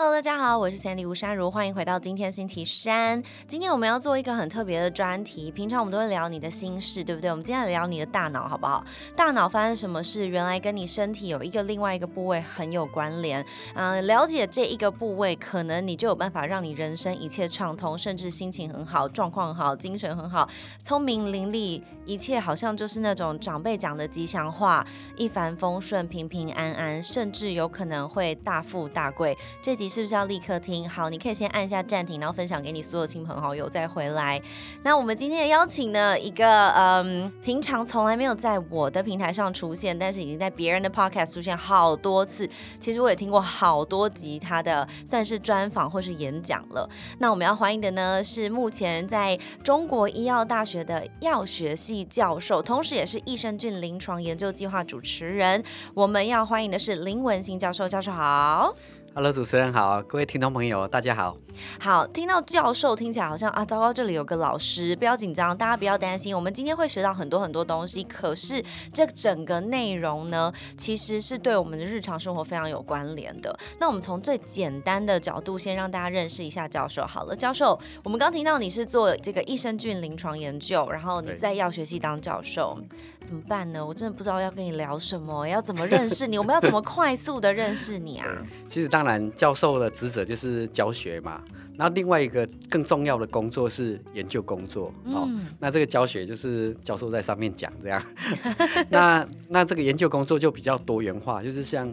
Hello，大家好，我是 Sandy 吴珊如，欢迎回到今天星期三。今天我们要做一个很特别的专题，平常我们都会聊你的心事，对不对？我们今天来聊你的大脑，好不好？大脑发生什么事，原来跟你身体有一个另外一个部位很有关联。嗯、了解这一个部位，可能你就有办法让你人生一切畅通，甚至心情很好，状况好，精神很好，聪明伶俐，一切好像就是那种长辈讲的吉祥话，一帆风顺、平平安安，甚至有可能会大富大贵。这集是不是要立刻听？好，你可以先按一下暂停，然后分享给你所有亲朋好友，再回来。那我们今天的邀请呢，一个嗯，平常从来没有在我的平台上出现，但是已经在别人的 podcast 出现好多次。其实我也听过好多集他的算是专访或是演讲了。那我们要欢迎的呢，是目前在中国医药大学的药学系教授，同时也是益生菌临床研究计划主持人。我们要欢迎的是林文新教授，教授好。Hello，主持人好，各位听众朋友，大家好。好，听到教授听起来好像啊，糟糕，这里有个老师，不要紧张，大家不要担心，我们今天会学到很多很多东西。可是这整个内容呢，其实是对我们的日常生活非常有关联的。那我们从最简单的角度，先让大家认识一下教授好了。教授，我们刚听到你是做这个益生菌临床研究，然后你在药学系当教授，怎么办呢？我真的不知道要跟你聊什么，要怎么认识你，我们要怎么快速的认识你啊？其实当然，教授的职责就是教学嘛，然后另外一个更重要的工作是研究工作。哦，嗯那这个教学就是教授在上面讲这样。那那这个研究工作就比较多元化，就是像。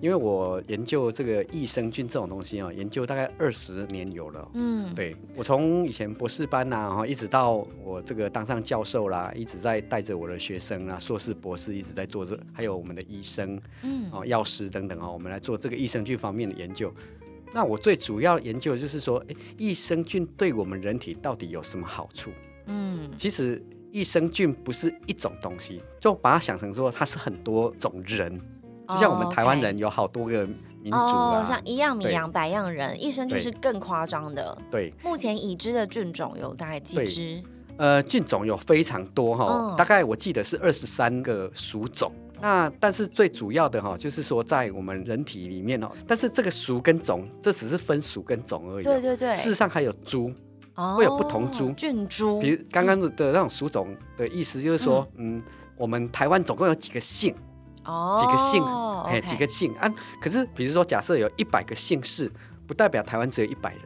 因为我研究这个益生菌这种东西哦，研究大概二十年有了。嗯，对我从以前博士班呐、然后一直到我这个当上教授啦，一直在带着我的学生啊，硕士、博士一直在做这，还有我们的医生，嗯哦，药师等等哦，我们来做这个益生菌方面的研究。那我最主要研究的就是说，诶，益生菌对我们人体到底有什么好处？嗯其实益生菌不是一种东西，就把它想成说它是很多种人，就像我们台湾人有好多个民族哦，啊，像一样米对养百样人，益生菌是更夸张的。对，目前已知的菌种有大概几对只？呃，菌种有非常多哈、嗯大概我记得是二十三个属种。那但是最主要的哈、就是说在我们人体里面哦，但是这个属跟种，这只是分属跟种而已、哦。对对对，事实上还有株，哦会有不同株菌株比如刚刚的那种属种的意思就是说，嗯我们台湾总共有几个姓，哦，几个姓，哎、几个姓啊？可是比如说假设有一百个姓氏，不代表台湾只有一百人，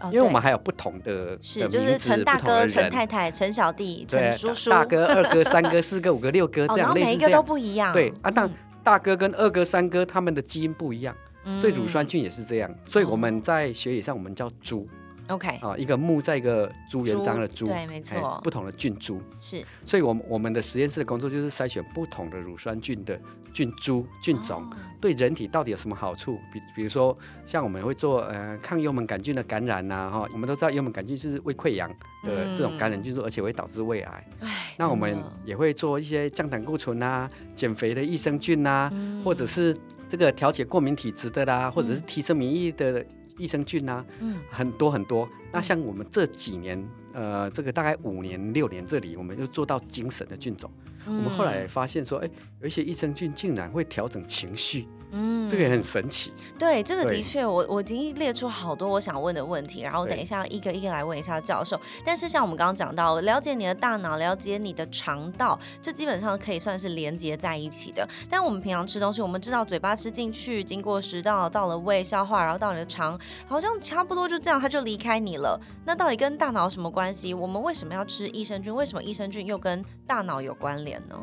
哦因为我们对还有不同的是就是陈大哥、陈太太、陈小弟、对陈叔叔，大哥、二哥、三哥、四哥、五哥、六哥哦，这样。每一个都不一样。对啊，那嗯大哥跟二哥、三哥他们的基因不一样，所以乳酸菌也是这样。所以我们在学理上我们叫株嗯 OK 啊，一个木在一个朱元璋的朱，对，没哎错，不同的菌株。是所以我们我们的实验室的工作就是筛选不同的乳酸菌的菌株、菌种。哦对人体到底有什么好处？比比如说，像我们会做呃抗幽门杆菌的感染呐、哈，我们都知道幽门杆菌是胃溃疡的这种感染菌素，而且会导致胃癌。哎，那我们也会做一些降胆固醇啊、减肥的益生菌呐、嗯或者是这个调节过敏体质的啦，或者是提升免疫的益生菌呐、嗯很多很多。那像我们这几年，呃，这个大概五年六年这里，我们就做到精神的菌种。我们后来发现说，哎，有一些益生菌竟然会调整情绪，嗯这个也很神奇。对，这个的确，我我已经列出好多我想问的问题，然后等一下一个一个来问一下教授。但是像我们刚刚讲到，了解你的大脑，了解你的肠道，这基本上可以算是连接在一起的。但我们平常吃东西，我们知道嘴巴吃进去，经过食道到了胃消化，然后到你的肠，好像差不多就这样，它就离开你了。那到底跟大脑什么关系？我们为什么要吃益生菌？为什么益生菌又跟大脑有关联呢？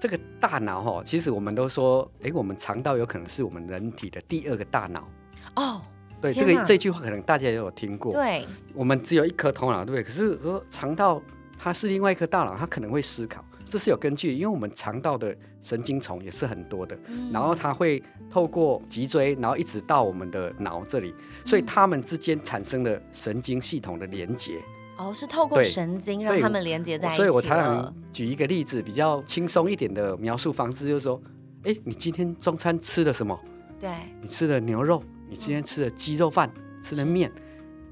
这个大脑哈，其实我们都说，哎，我们肠道有可能是我们人体的第二个大脑。哦，对，这个这句话可能大家也有听过。对，我们只有一颗头脑，对不对？可是说肠道它是另外一颗大脑，它可能会思考，这是有根据，因为我们肠道的神经丛也是很多的，嗯然后它会透过脊椎，然后一直到我们的脑这里，所以它们之间产生了神经系统的连接。哦，是透过神经让他们连接在一起所以我常了常举一个例子，比较轻松一点的描述方式，就是说，哎，你今天中餐吃了什么？对，你吃的牛肉，你今天吃的鸡肉饭，吃的面，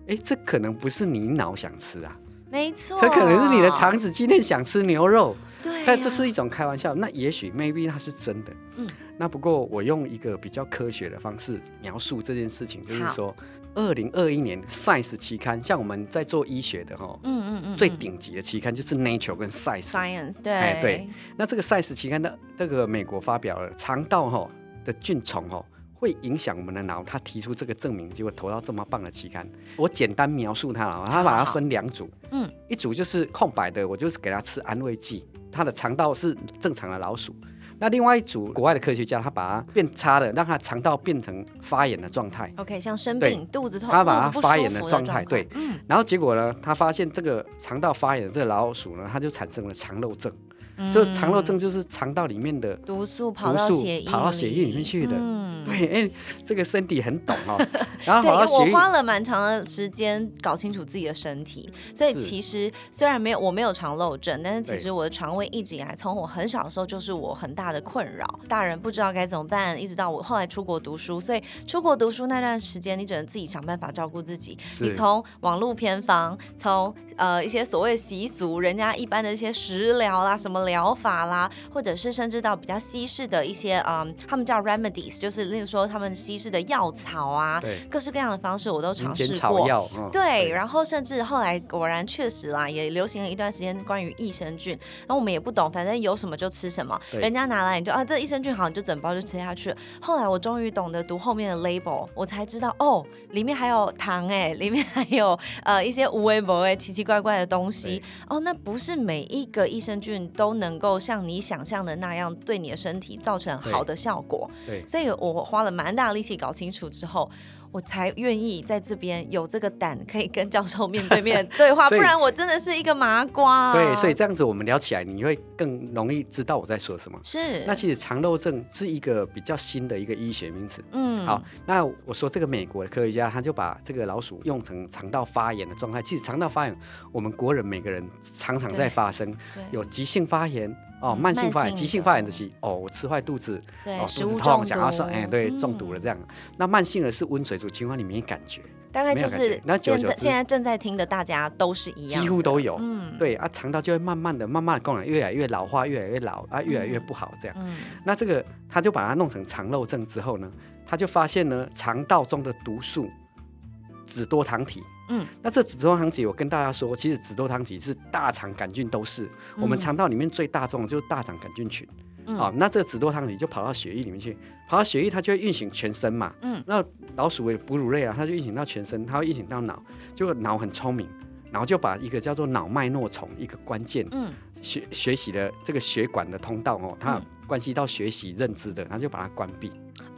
哎，这可能不是你脑想吃啊，没错，这可能是你的肠子今天想吃牛肉。对呀，但这是一种开玩笑，那也许 maybe 它是真的。嗯嗯，那不过我用一个比较科学的方式描述这件事情，就是说，二零二一年 Science 期刊，像我们在做医学的哈，嗯嗯嗯，最嗯顶级的期刊就是 Nature 跟 Science。science 对哎对，那这个 Science 期刊的这个美国发表了肠道哈的菌虫哈。会影响我们的脑，他提出这个证明，结果投到这么棒的期刊。我简单描述它了，他把它分两组，嗯嗯，一组就是空白的，我就是给它吃安慰剂，它的肠道是正常的老鼠。那另外一组国外的科学家，他把它变差了，让它肠道变成发炎的状态，OK，像生对病、肚子痛、他把它发炎的状态，对，然后结果呢，他发现这个肠道发炎的这个老鼠呢，它就产生了肠漏症，就是肠漏症就是肠道里面的毒素跑到血液跑到血液里面去的。嗯，对，哎、这个身体很懂哦。然后跑到血液，花了蛮长的时间搞清楚自己的身体，所以其实虽然没有我没有肠漏症，但是其对。实我的肠胃一直以来，从我很小的时候就是我很大的困扰。大人不知道该怎么办，一直到我后来出国读书，所以出国读书那段时间，你只能自己想办法照顾自己。你是从网络偏方，从呃一些所谓习俗，人家一般的一些食疗啦、什么疗法啦，或者是甚至到比较西式的一些嗯，他们叫 remedies，就是例如说他们西式的药草啊，对，各式各样的方式我都尝试过。草药，哦对，然后甚至后来果然确实啦，也流行了一段时间关于益生菌，然后我们也不懂，反正有什么就吃什么，人家拿来你就啊，这益生菌好，你就整包就吃下去了。后来我终于懂得读后面的 label，我才知道哦，里面还有糖哎，里面还有呃一些无微不微、奇奇怪怪的东西。哦，那不是每一个益生菌都能够像你想象的那样对你的身体造成好的效果。对。所以我花了蛮大力气搞清楚之后，我才愿意在这边有这个胆可以跟教授面对面 对话，不然我真的是一个麻瓜。对，所以这样子我们聊起来，你会更容易知道我在说什么。是那其实肠漏症是一个比较新的一个医学名词。嗯好，那我说这个美国的科学家，他就把这个老鼠用成肠道发炎的状态。其实肠道发炎，我们国人每个人常常在发生，对有急性发炎哦，嗯慢性发炎。急性发炎就是哦，我吃坏肚子，对哦，食物中肚子痛，毒，想要说，哎，对，嗯中毒了这样。那慢性的是温水煮青蛙，你没感觉，大概就是那久现在久现在正在听的大家都是一样，几乎都有。嗯对啊，肠道就会慢慢的、慢慢的功能越来越老化，越来越老啊，越来越不好这样。嗯那这个他就把它弄成肠漏症之后呢，他就发现呢，肠道中的毒素脂多糖体。嗯，那这脂多糖体，我跟大家说，其实脂多糖体是大肠杆菌都是、我们肠道里面最大众的就是大肠杆菌群。嗯啊、那这个脂多糖体就跑到血液里面去，跑到血液它就会运行全身嘛。嗯，那老鼠也哺乳类啊，它就运行到全身，它会运行到脑，结果脑很聪明，然后就把一个叫做脑脉诺虫一个关键嗯学学习的这个血管的通道哦，它嗯关系到学习认知的，它就把它关闭。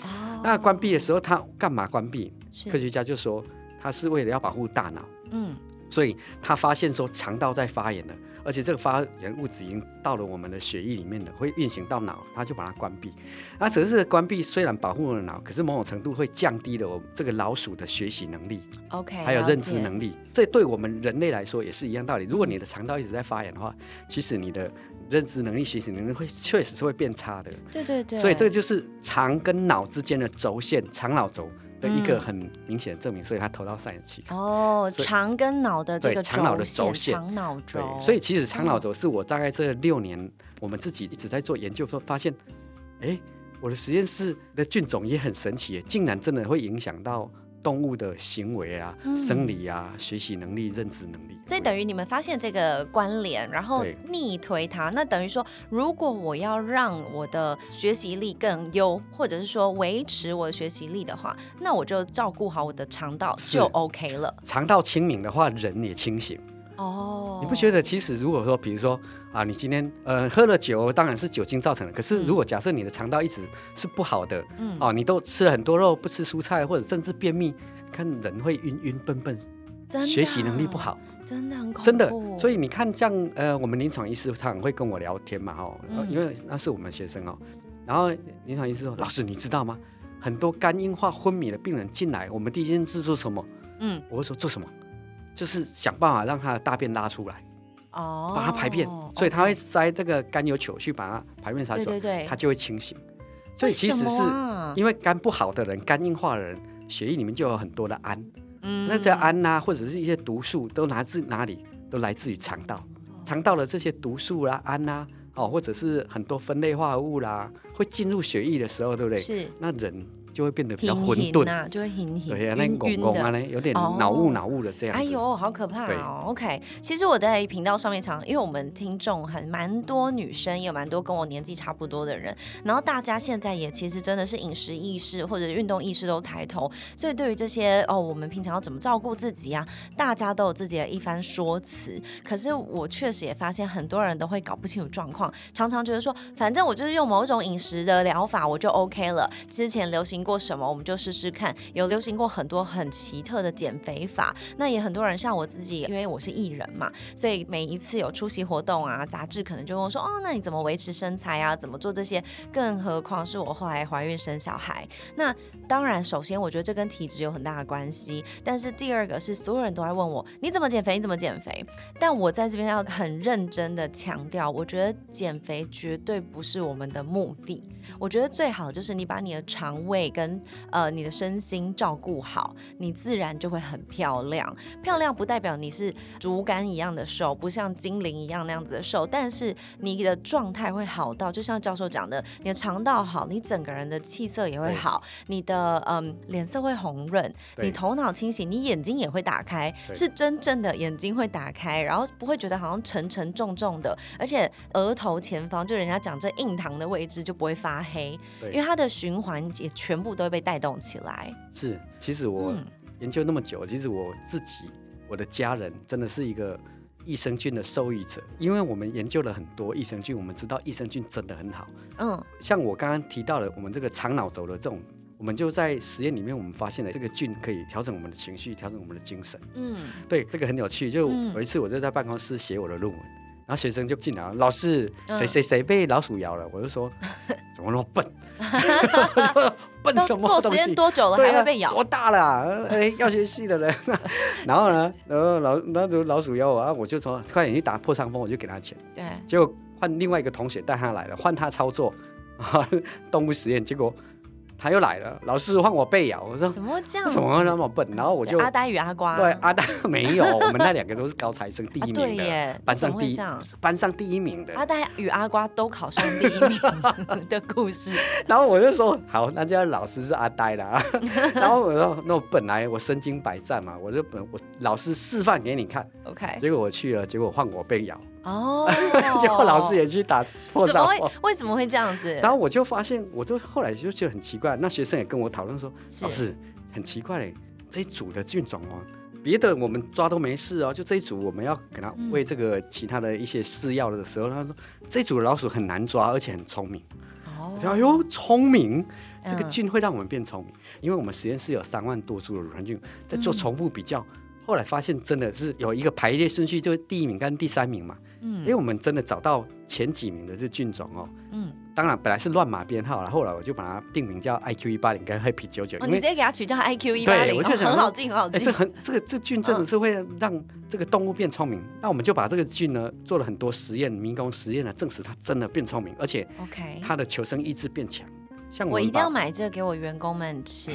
哦，那关闭的时候，它干嘛关闭？科是学家就说，它是为了要保护大脑，嗯所以他发现说肠道在发炎了，而且这个发炎物质已经到了我们的血液里面了，会运行到脑，他就把它关闭。那只是关闭虽然保护了脑，可是某种程度会降低了我这个老鼠的学习能力，OK，还有认知能力。这对我们人类来说也是一样道理。如果你的肠道一直在发炎的话，其实你的认知能力、学习能力会确实是会变差的。对对对，所以这个就是肠跟脑之间的轴线，肠脑轴的一个嗯很明显的证明。所以他投到赛尔期。哦，肠跟脑的这个对肠脑的轴轴线肠脑对轴，，所以其实肠脑轴是我大概这六年，我们自己一直在做研究，说发现，哎，我的实验室的菌种也很神奇耶，竟然真的会影响到动物的行为啊、嗯生理啊、学习能力、认知能力。所以等于你们发现这个关联，然后逆推它，那等于说，如果我要让我的学习力更优，或者是说维持我的学习力的话，那我就照顾好我的肠道就 OK 了。肠道清明的话，人也清醒。哦，你不觉得其实如果说，比如说啊，你今天呃喝了酒，当然是酒精造成的。可是如果假设你的肠道一直是不好的，嗯哦，你都吃了很多肉，不吃蔬菜，或者甚至便秘，看人会晕晕笨笨，学习能力不，好。真的很恐怖，真的，所以以你看，这样呃，我们临床医师常常会跟我聊天嘛，哈、嗯因为那是我们学生哦。然后临床医师说：“老师，你知道吗？很多肝硬化昏迷的病人进来，我们第一件事做什么？嗯我会说做什么？就是想办法让他的大便拉出来，哦，把它排便。所以他会塞这个甘油球去把它排便杀出来，对对对，他就会清醒。所以其实是因为肝不好的人，肝硬化的人，血液里面就有很多的氨，嗯那些氨呐、或者是一些毒素，都来自哪里？都来自于肠道。肠道的这些毒素啦、氨呐、哦，或者是很多分类化合物啦，会进入血液的时候，对不对？是那人就会变得比较平混沌，啊，就会晕拱拱啊，晕的。呢，有点哦脑雾脑雾的这样子。哎呦，好可怕哦！OK，其实我在频道上面常，因为我们听众很蛮多女生，也有蛮多跟我年纪差不多的人，然后大家现在也其实真的是饮食意识或者运动意识都抬头，所以对于这些哦，我们平常要怎么照顾自己啊，大家都有自己的一番说辞。可是我确实也发现很多人都会搞不清楚状况，常常觉得说，反正我就是用某种饮食的疗法我就 OK 了。之前流行过过什么，我们就试试看。有流行过很多很奇特的减肥法，那也很多人像我自己，因为我是艺人嘛，所以每一次有出席活动啊，杂志可能就问我说，哦，那你怎么维持身材啊？怎么做这些？更何况是我后来怀孕生小孩，那当然，首先我觉得这跟体质有很大的关系，但是第二个是所有人都在问我你怎么减肥，你怎么减肥？但我在这边要很认真的强调，我觉得减肥绝对不是我们的目的。我觉得最好就是你把你的肠胃跟呃你的身心照顾好，你自然就会很漂亮。漂亮不代表你是竹竿一样的瘦，不像精灵一样那样子的瘦，但是你的状态会好到，就像教授讲的，你的肠道好，你整个人的气色也会好，你的嗯脸色会红润，你头脑清醒，你眼睛也会打开，是真正的眼睛会打开，然后不会觉得好像沉沉重重的，而且额头前方就人家讲这印堂的位置就不会发黑，因为它的循环也全部都会被带动起来。是，其实我嗯研究那么久，其实我自己、我的家人真的是一个益生菌的受益者，因为我们研究了很多益生菌，我们知道益生菌真的很好。嗯，像我刚刚提到的，我们这个肠脑轴的这种，我们就在实验里面，我们发现了这个菌可以调整我们的情绪，调整我们的精神。嗯，对，这个很有趣。就嗯有一次，我就在办公室写我的论文，然后学生就进来了，老师，嗯谁谁谁被老鼠咬了？我就说，怎么那么笨？笨都什么做实验？多久了还会被咬？多大了啊？哎，药学系的人，然后呢，然后老那就老鼠咬我啊，我就说快点去打破伤风，我就给他钱。对，结果换另外一个同学带他来了，换他操作动物实验，结果他又来了，老师换我被咬，我说怎么会这样？怎么那么笨？然后我就阿呆与阿瓜，对阿呆没有，我们那两个都是高材生，第啊一名的，对耶，班上第一？班上第一名的。阿呆与阿瓜都考上第一名的故事，然后我就说好，那这老师是阿呆啦。然后我说那我本来我身经百战嘛，我就本我老师示范给你看，OK，结果我去了，结果换我被咬，哦，结果老师也去打破怎么。为什么会这样子？然后我就发现，我就后来就觉得很奇怪，那学生也跟我讨论说，老师很奇怪嘞，这一组的菌种哦，别的我们抓都没事哦，就这一组我们要给它喂这个其他的一些饲药的时候，他说这一组的老鼠很难抓，而且很聪明。哦我说哎呦，聪明，这个嗯菌会让我们变聪明，因为我们实验室有三万多株的乳酸菌，在做嗯重复比较。后来发现真的是有一个排列顺序，就是第一名跟第三名嘛。因为嗯我们真的找到前几名的这菌种哦，嗯，当然本来是乱码编号了，后来我就把它定名叫 IQ 一八零跟 Happy 九九，哦，你直接给它取叫 IQ 一八零，对我就想说很好记，很好哎、记这。很这个这菌真的是会让这个动物变聪明。那我们就把这个菌呢做了很多实验，迷宫实验呢证实它真的变聪明，而且 OK，它的求生意志变强。像我一定要买这个给我员工们吃，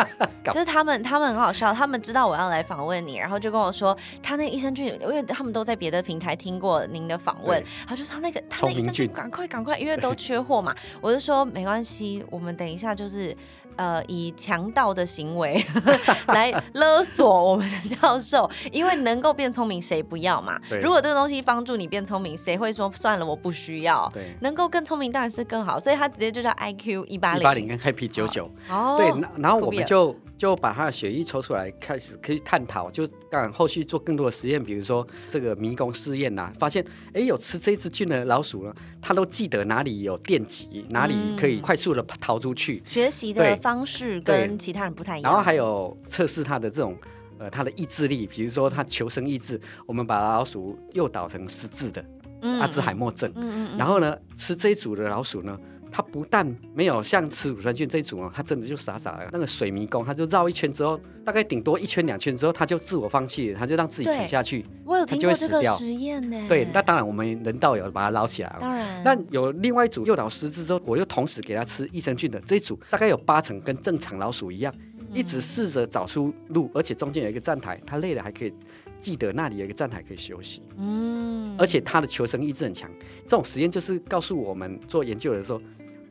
就是他们他们很好笑，他们知道我要来访问你，然后就跟我说他那个益生菌，因为他们都在别的平台听过您的访问对，他就说他那个他那益生菌菌赶快赶快，因为 都缺货嘛，我就说没关系，我们等一下就是。呃，以强盗的行为 来勒索我们的教授，因为能够变聪明，谁不要嘛？对如果这个东西帮助你变聪明，谁会说算了，我不需要？对能够更聪明当然是更好，所以他直接就叫 IQ 一八零。一八零跟 Happy 九九，哦，对，那然后我们就就把他的血液抽出来，开始可以探讨，就当然后续做更多的实验，比如说这个迷宫试验呐，发现哎有吃这只菌的老鼠呢，它都记得哪里有电极，哪里可以快速的逃出去，学习的方式跟其他人不太一样。然后还有测试它的这种。呃，它的意志力，比如说它求生意志，我们把老鼠诱导成失智的嗯。阿兹海默症，嗯嗯嗯。然后呢，吃这一组的老鼠呢，它不但没有像吃乳酸菌这一组哦，它真的就傻傻的那个水迷宫，它就绕一圈之后，大概顶多一圈两圈之后，它就自我放弃了，它就让自己沉下去。我有听它就过这个会死掉实验呢。对，那当然我们人道有把它捞起来哦。当然，那有另外一组诱导失智之后，我又同时给它吃益生菌的这一组，大概有八成跟正常老鼠一样，一直试着找出路，而且中间有一个站台，它累了还可以记得那里有一个站台可以休息，嗯，而且他的求生意志很强。这种实验就是告诉我们做研究的时候，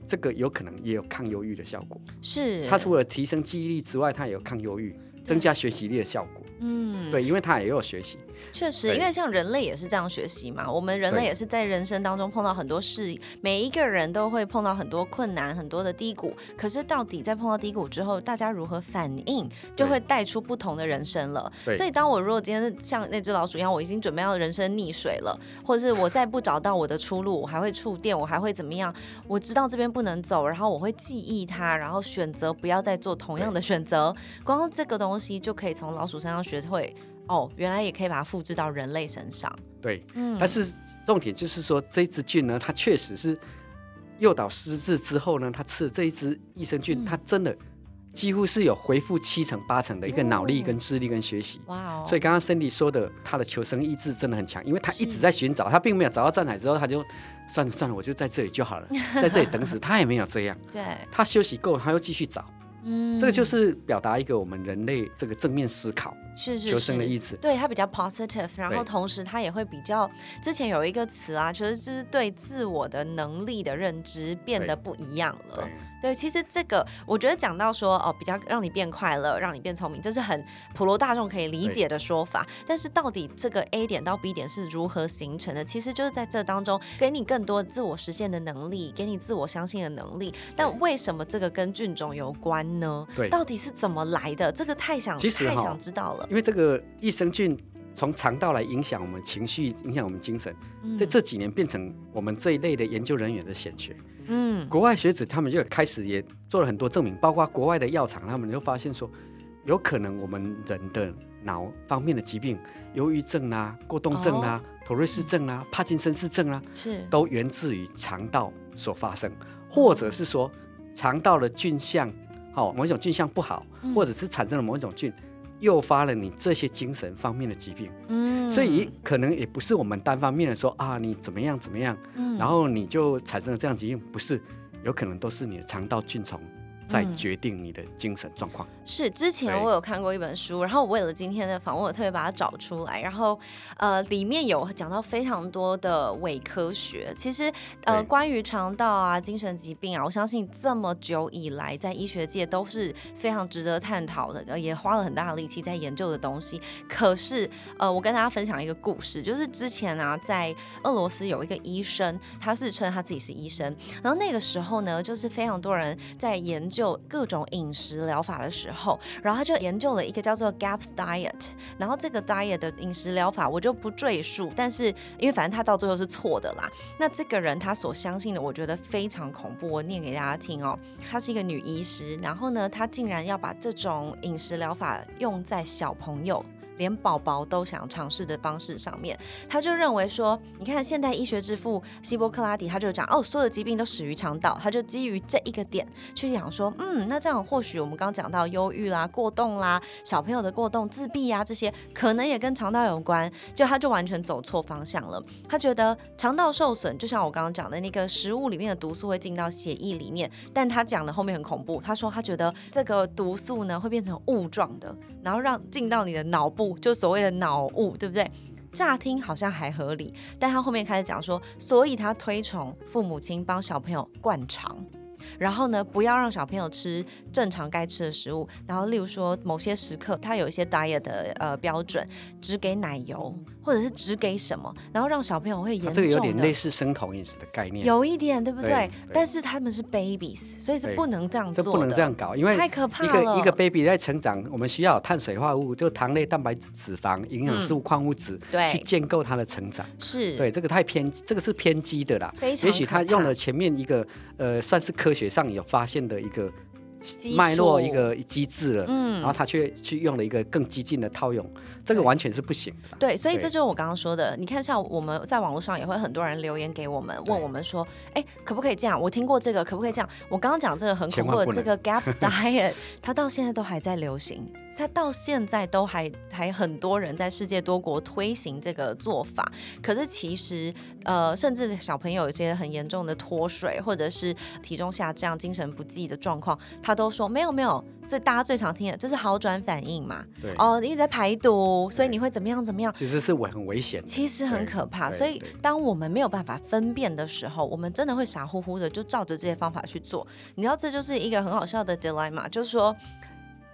这个有可能也有抗忧郁的效果。是它除了提升记忆力之外，它也有抗忧郁、增加学习力的效果。嗯，对，因为它也有学习。确实，因为像人类也是这样学习嘛，我们人类也是在人生当中碰到很多事，每一个人都会碰到很多困难、很多的低谷。可是到底在碰到低谷之后，大家如何反应，就会带出不同的人生了。所以，当我如果今天像那只老鼠一样，我已经准备要人生溺水了，或者是我再不找到我的出路，我还会触电，我还会怎么样？我知道这边不能走，然后我会记忆它，然后选择不要再做同样的选择。光这个东西就可以从老鼠身上学会。哦，原来也可以把它复制到人类身上。对，嗯但是重点就是说，这一支菌呢，它确实是诱导失智之后呢，它吃了这一支益生菌，嗯它真的几乎是有恢复七成八成的一个脑力哦跟智力跟学习。哇哦！所以刚刚 Cindy 说的，他的求生意志真的很强，因为他一直在寻找，他并没有找到站台之后，他就算了算了，我就在这里就好了，在这里等死。他也没有这样，对，他休息够了，他又继续找。嗯。这个就是表达一个我们人类这个正面思考、是是求生的意思。对它比较 positive，然后同时它也会比较，之前有一个词啊，其实就是对自我的能力的认知变得不一样了对。其实这个我觉得讲到说哦，比较让你变快乐，让你变聪明，这是很普罗大众可以理解的说法。但是到底这个 A 点到 B 点是如何形成的？其实就是在这当中给你更多自我实现的能力，给你自我相信的能力。但为什么这个跟菌种有关呢？对到底是怎么来的？这个太想太想知道了。因为这个益生菌从肠道来影响我们情绪，影响我们精神，嗯。在这几年变成我们这一类的研究人员的显学。嗯。国外学者他们就开始也做了很多证明，包括国外的药厂，他们就发现说，有可能我们人的脑方面的疾病，忧郁症啦、过动症啦、妥瑞氏症啦、帕金森氏症啦，是。都源自于肠道所发生，或者是说肠道的菌相，好、某一种菌相不好，嗯。或者是产生了某一种菌。诱发了你这些精神方面的疾病，嗯。所以可能也不是我们单方面的说啊，你怎么样怎么样，嗯。然后你就产生了这样疾病，不是，有可能都是你的肠道菌虫在嗯决定你的精神状况。是之前我有看过一本书，然后我为了今天的访问，我特别把它找出来，然后呃里面有讲到非常多的伪科学。其实呃关于肠道啊、精神疾病啊，我相信这么久以来在医学界都是非常值得探讨的，呃也花了很大的力气在研究的东西。可是呃我跟大家分享一个故事，就是之前啊在俄罗斯有一个医生，他自称他自己是医生，然后那个时候呢，就是非常多人在研究就各种饮食疗法的时候，然后他就研究了一个叫做 GAPS diet，然后这个 diet 的饮食疗法我就不赘述，但是因为反正他到最后是错的啦。那这个人他所相信的，我觉得非常恐怖，我念给大家听哦。她是一个女医师，然后呢，她竟然要把这种饮食疗法用在小朋友。连宝宝都想尝试的方式上面，他就认为说，你看现代医学之父希波克拉底，他就讲哦，所有的疾病都始于肠道，他就基于这一个点去讲说，嗯，那这样或许我们刚刚讲到忧郁啦、过动啦、小朋友的过动、自闭啊这些，可能也跟肠道有关，就他就完全走错方向了。他觉得肠道受损，就像我刚刚讲的那个食物里面的毒素会进到血液里面，但他讲的后面很恐怖，他说他觉得这个毒素呢会变成雾状的，然后让进到你的脑部，就所谓的脑雾，对不对？乍听好像还合理，但他后面开始讲说，所以他推崇父母亲帮小朋友灌肠。然后呢，不要让小朋友吃正常该吃的食物。然后，例如说某些时刻，他有一些 diet 的呃标准，只给奶油，或者是只给什么，然后让小朋友会严它重的。这个有点类似生酮饮食的概念，有一点，对不对？对对但是他们是 babies，所以是不能这样做的，这不能这样搞，因为太可怕了一了。个一个 baby 在成长，我们需要碳水化合物，就糖类、蛋白质、脂肪、营养素、矿物质，对去建构它的成长。是，对，这个太偏，这个是偏激的啦。非常也许他用了前面一个呃，算是科学上有发现的一个脉络一个机制了，嗯然后他却去用了一个更激进的套用，这个完全是不行的。对，所以这就是我刚刚说的。你看，像我们在网络上也会很多人留言给我们，问我们说，哎，可不可以这样？我听过这个，可不可以这样？我刚刚讲这个很恐怖的这个 Gaps Diet，它到现在都还在流行，它到现在都还还很多人在世界多国推行这个做法。可是其实，呃，甚至小朋友有些很严重的脱水，或者是体重下降、精神不济的状况，他都说没有没有。最大家最常听的，这是好转反应嘛？对，哦，你一直在排毒，所以你会怎么样怎么样？其实是危很危险的。其实很可怕，所以当我们没有办法分辨的时候，我们真的会傻乎乎的就照着这些方法去做。你知道，这就是一个很好笑的 dilemma，就是说。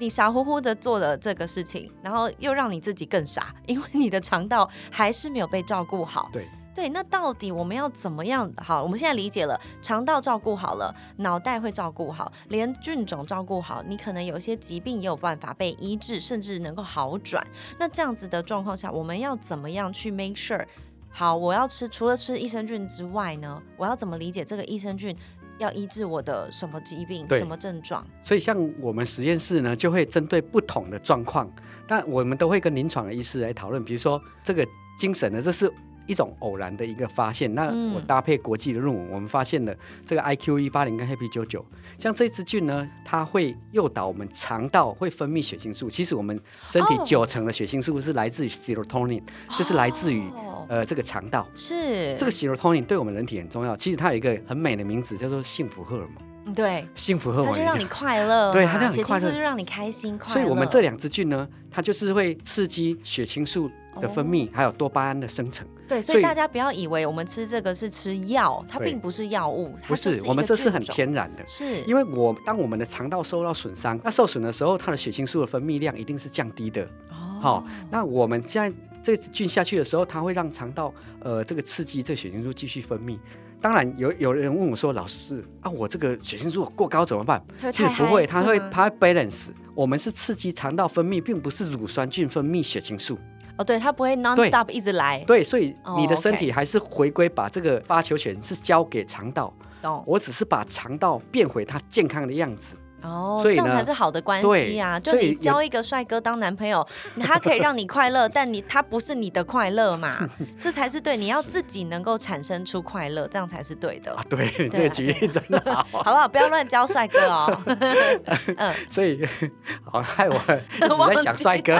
你傻乎乎的做了这个事情，然后又让你自己更傻，因为你的肠道还是没有被照顾好。对对，那到底我们要怎么样？好，我们现在理解了，肠道照顾好了，脑袋会照顾好，连菌种照顾好，你可能有一些疾病也有办法被医治，甚至能够好转。那这样子的状况下，我们要怎么样去 make sure？好，我要吃除了吃益生菌之外呢，我要怎么理解这个益生菌要医治我的什么疾病、什么症状？所以像我们实验室呢，就会针对不同的状况，但我们都会跟临床的医师来讨论。比如说这个精神呢，这是一种偶然的一个发现。那嗯我搭配国际的论文，我们发现了这个 IQ 一八零跟 Happy 九九，像这支菌呢，它会诱导我们肠道会分泌血清素。其实我们身体哦九成的血清素是来自于 serotonin，、就是来自于哦呃这个肠道。是这个 serotonin 对我们人体很重要。其实它有一个很美的名字，叫做幸福荷尔蒙。对，幸福荷尔蒙一定它就让你快乐嘛，对它让你血快乐清素就让你开心快乐。所以我们这两支菌呢，它就是会刺激血清素的分泌，还有多巴胺的生成。对，所所以以大家不要以为我们吃这个是吃药，它对并不是药物，它不，是我们个这是很天然的。是，因为我当我们的肠道受到损伤，那受损的时候，它的血清素的分泌量一定是降低的。哦好、那我们现在这个菌下去的时候，它会让肠道呃这个刺激这个血清素继续分泌。当然有有人问我说，老师啊，我这个血清素过高怎么办？其实不会，它会吗它会 balance。我们是刺激肠道分泌，并不是乳酸菌分泌血清素。哦，对，它不会 non stop 一直来，对，所以哦你的身体还是回归把这个发球权是交给肠道，懂？我只是把肠道变回它健康的样子。哦，所以这样才是好的关系啊！就你交一个帅哥当男朋友，他可以让你快乐，但你他不是你的快乐嘛，这才是对。你要自己能够产生出快乐，这样才是对的，啊，对，对啊这个举例真的好，好不好？不要乱交帅哥哦。嗯，所以好害我一直在想帅哥。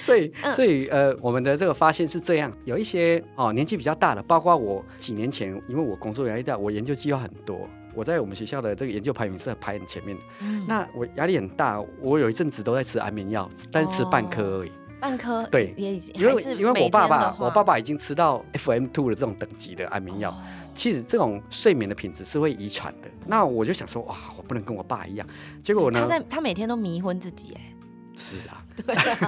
所以，嗯所以呃，我们的这个发现是这样，有一些哦年纪比较大的，包括我几年前，因为我工作压力大，我研究计划很多，我在我们学校的这个研究排名是排很前面的。嗯那我压力很大，我有一阵子都在吃安眠药，但是吃半颗而已。半颗对也已经因为因为我爸爸，我爸爸已经吃到 FM two 的这种等级的安眠药，其实这种睡眠的品质是会遗传的。那我就想说，哇，我不能跟我爸一样。结果呢，他在他每天都迷昏自己，哎，是啊，对啊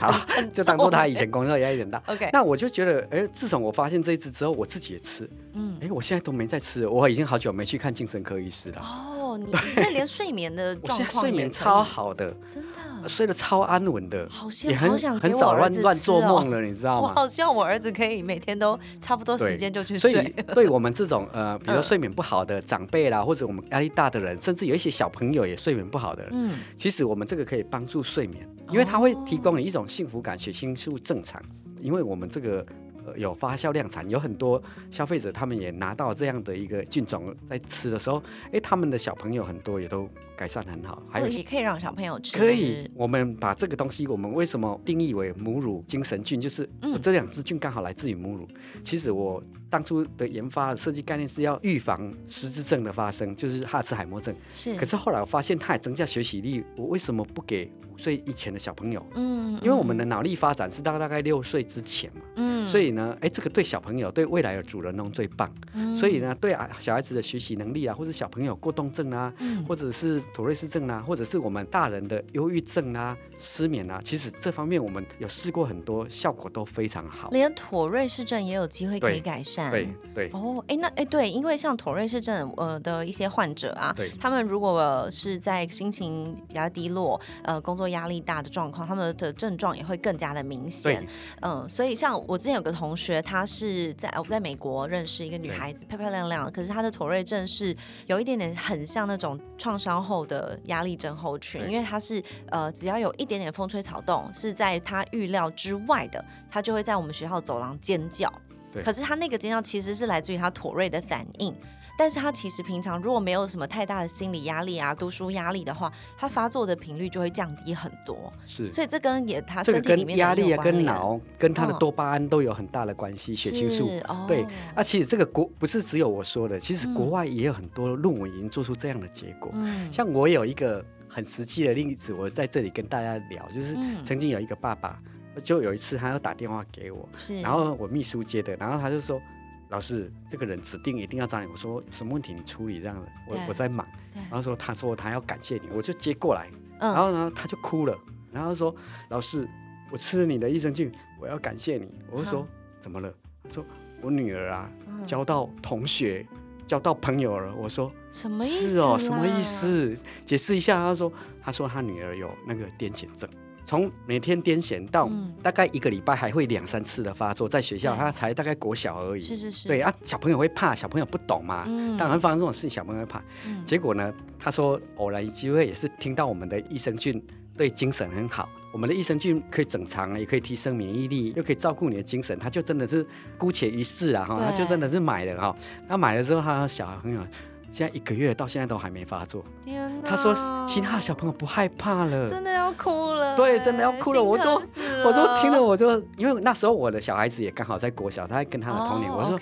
好就当做他以前工作压力很大。OK，那我就觉得，哎，自从我发现这一只之后，我自己也吃，嗯，哎，我现在都没再吃，我已经好久没去看精神科医师了。哦，你你现在连睡眠的 状况睡眠超，好的，真的睡得超安稳的，好羡慕，也很想很少乱乱做梦了，你知道吗？我好希望我儿子可以每天都差不多时间就去所以睡。对我们这种呃，比如睡眠不好的长辈啦，或者我们压力大的人，甚至有一些小朋友也睡眠不好的人，嗯，其实我们这个可以帮助睡眠，因为它会提供你一种幸福感，血清素正常。因为我们这个呃有发酵量产，有很多消费者他们也拿到这样的一个菌种，在吃的时候，哎，他们的小朋友很多也都改善很好，还有也可以让小朋友吃，可以，我们把这个东西，我们为什么定义为母乳精神菌？就是嗯我这两只菌刚好来自于母乳。其实我当初的研发的设计概念是要预防失智症的发生，就是哈茨海默症。是，可是后来我发现它也增加学习力，我为什么不给五岁以前的小朋友？嗯，因为我们的脑力发展是到大概六岁之前嘛，嗯，所以呢，哎，这个对小朋友、对未来的主人翁最棒。嗯所以呢，对啊小孩子的学习能力啊，或者小朋友过动症啊，嗯或者是妥瑞斯症啊，或者是我们大人的忧郁症啊、失眠啊，其实这方面我们有试过很多，效果都非常好。连妥瑞氏症也有机会可以改善，对对。哦，哎，那哎对，因为像妥瑞氏症呃的一些患者啊，他们如果是在心情比较低落、呃工作压力大的状况，他们的症状也会更加的明显。对。嗯，所以像我之前前有个同学，她是在我在美国认识一个女孩子，漂漂亮亮，可是她的妥瑞症是有一点点很像那种创伤后的压力症候群，因为她是呃只要有一点点点风吹草动是在他预料之外的，他就会在我们学校走廊尖叫。对可是他那个尖叫其实是来自于他妥瑞的反应。但是他其实平常如果没有什么太大的心理压力啊、读书压力的话，他发作的频率就会降低很多。是所以这跟也他这个身体里面压力啊、跟脑、跟他的嗯多巴胺都有很大的关系，血清素。对啊，其实这个国不是只有我说的，其实嗯国外也有很多论文已经做出这样的结果。嗯，像我有一个很实际的例子，我在这里跟大家聊，就是嗯曾经有一个爸爸，就有一次他要打电话给我，是，然后我秘书接的，然后他就说：“老师，这个人指定一定要找你。”我说：“有什么问题你处理这样的，我我在忙。”然后说他说他要感谢你，我就接过来，嗯然后呢他就哭了，然后说：“老师，我吃了你的益生菌，我要感谢你。”我就说：“怎么了？”他说：“我女儿啊，嗯交到同学，交到朋友了。”我说。什么意思？是哦，什么意？思？解释一下。他说，他说他女儿有那个癫痫症，从每天癫痫到嗯大概一个礼拜还会两三次的发作，在学校对他才大概国小而已。是是是，对，啊，小朋友会怕，小朋友不懂嘛，嗯当然会发生这种事情，小朋友会怕。嗯结果呢，他说偶然机会也是听到我们的益生菌对精神很好，我们的益生菌可以整肠，也可以提升免疫力，又可以照顾你的精神，他就真的是姑且一试啊哈，对他就真的是买了哈。他买了之后，他小朋友现在一个月到现在都还没发作。天哪，他说其他小朋友不害怕了。真的要哭了，对真的要哭了我心说我说听了我就，因为那时候我的小孩子也刚好在国小，他在跟他的童年，哦我说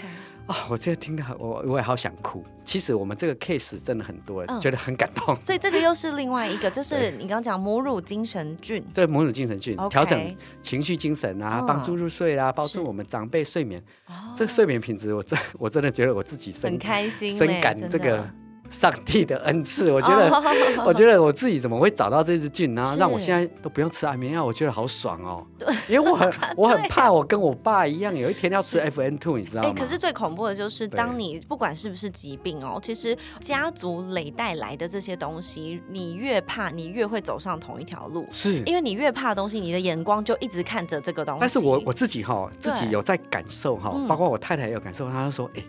啊、我这个听到我我也好想哭。其实我们这个 case 真的很多，嗯。觉得很感动。所以这个又是另外一个，就是你刚刚讲母乳精神菌。对母乳精神菌调整情绪、精神啊嗯，帮助入睡啊，帮是助我们长辈睡眠。哦。这个睡眠品质，我真 我真的觉得我自己很深开心嘞，深感这个上帝的恩赐。我觉得，哦我觉得我自己怎么会找到这支菌，然后是让我现在都不用吃安眠药，我觉得好爽哦。因为我很我很怕我跟我爸一样，有一天要吃 FN two，你知道哎、吗？可是最恐怖的就是，对当你不管是不是疾病哦，其实家族累带来的这些东西，你越怕，你越会走上同一条路。是。因为你越怕的东西，你的眼光就一直看着这个东西。但是我我自己哈，自己有在感受哈嗯，包括我太太也有感受，她就说，哎，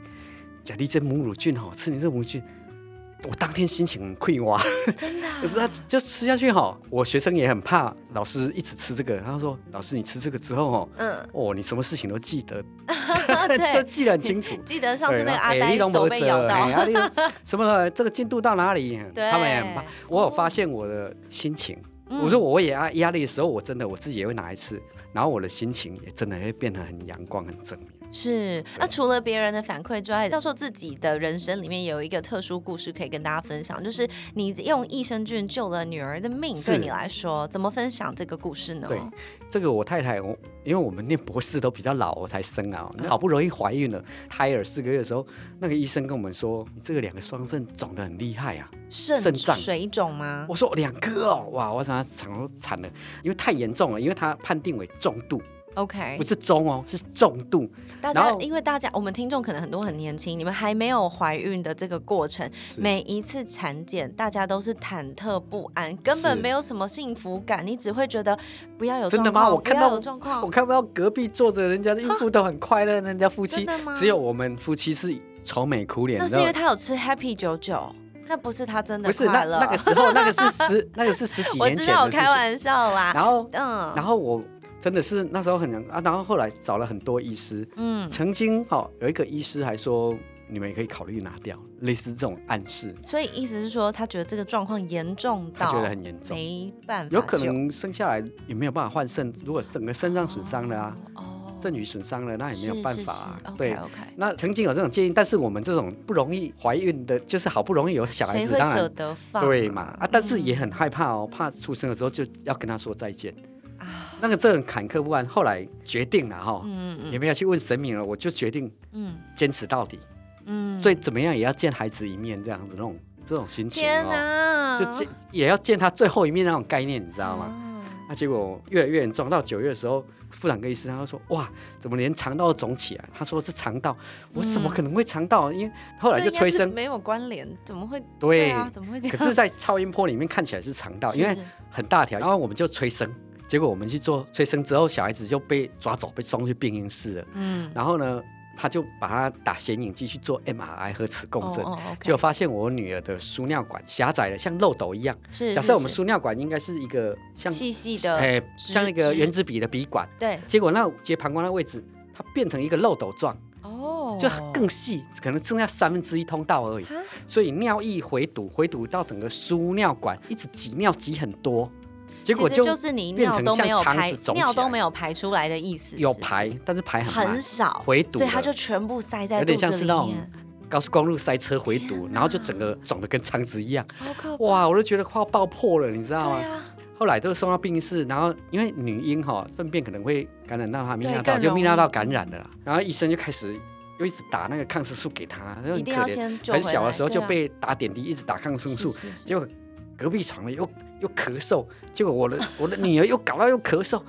贾丽这母乳菌哈，吃你这母乳菌，我当天心情很匮乏。真的啊、可是他就吃下去哈，我学生也很怕老师一直吃这个，他说老师你吃这个之后哦，嗯，哦你什么事情都记得，对这记得很清楚。记得上次对那个阿呆手被咬到，什么这个进度到哪里？他们也很怕。我有发现我的心情，嗯我说我也压压力的时候，我真的我自己也会拿一次，然后我的心情也真的会变得很阳光、很正面。是，那除了别人的反馈之外，教授自己的人生里面有一个特殊故事可以跟大家分享，就是你用益生菌救了女儿的命，对你来说，怎么分享这个故事呢？对这个我太太，我因为我们念博士都比较老，我才生啊，好不容易怀孕了，胎儿四个月的时候，那个医生跟我们说，你这个两个双肾肿得很厉害啊。肾肾脏水肿吗？我说两颗哦，哇，我想他惨都惨了，因为太严重了，因为他判定为重度，OK，不是中哦，是重度。大家因为大家我们听众可能很多很年轻，你们还没有怀孕的这个过程，每一次产检大家都是忐忑不安，根本没有什么幸福感，你只会觉得不要有真的吗我看到有状况我，看不到隔壁坐着人家的孕妇都很快乐，人家夫妻真的吗只有我们夫妻是愁眉苦脸，那是因为他有吃 Happy 九九，那不是他真的不是那快乐。那个时候，那个是十那个是十几 我知道，我。开玩笑啦。然后嗯，然后我真的是那时候很难啊，然后后来找了很多医师，嗯，曾经哈、有一个医师还说你们也可以考虑拿掉，类似这种暗示，所以意思是说，他觉得这个状况严重到他觉得很严重，没办法，有可能生下来也没有办法换肾，如果整个肾脏损伤了啊，哦，肾盂损伤了，那也没有办法啊。对。O，k 那曾经有这种建议，但是我们这种不容易怀孕的，就是好不容易有小孩子，当然舍得放？对嘛啊，但是也嗯很害怕哦，怕出生的时候就要跟他说再见。啊，那个这很坎坷不安，后来决定了哈，嗯嗯也没有去问神明了，我就决定嗯坚持到底，嗯，所以怎么样也要见孩子一面，这样子那种这种心情天哦，哪，就见也要见他最后一面那种概念，你知道吗？啊那结果越来越严重，到九月的时候，妇产科医生他就说：“哇，怎么连肠道都肿起来？”他说是肠道，我怎么可能会肠道？因为后来就催生，没有关联，怎么会？对，啊，怎么会这样？可是，在超音波里面看起来是肠道，因为很大条，然后我们就催生，结果我们去做催生之后，小孩子就被抓走，被送去病婴室了。嗯，然后呢，他就把他打显影剂去做 MRI 核磁共振，哦哦结果，OK，发现我女儿的输尿管狭窄了像漏斗一样。是假设我们是。输尿管应该是一个像细细的，哎、直像那个直圆珠笔的笔管，对，结果那接膀胱的位置，它变成一个漏斗状，哦，就更细，可能剩下三分之一通道而已。哈？所以尿液回堵，回堵到整个输尿管，一直挤尿挤很多，结果就是你尿都没有排尿都没有排出来的意思，有排，但是排很很，少，回堵所以它就全部塞在有点肚子里像是那种面，高速公路塞车回堵然后就整个肿的跟肠子一样，哇，我都觉得快要爆破了，你知道吗？后来都送到病室，然后因为女婴哈、粪便可能会感染到她泌尿道，就泌尿道感染了啦。然后医生就开始又一直打那个抗生素给她，就一定要很可怜。很小的时候就被打点滴，一直打抗生素，是是是结果隔壁床的又又咳嗽，结果我的我的女儿又搞到又咳嗽，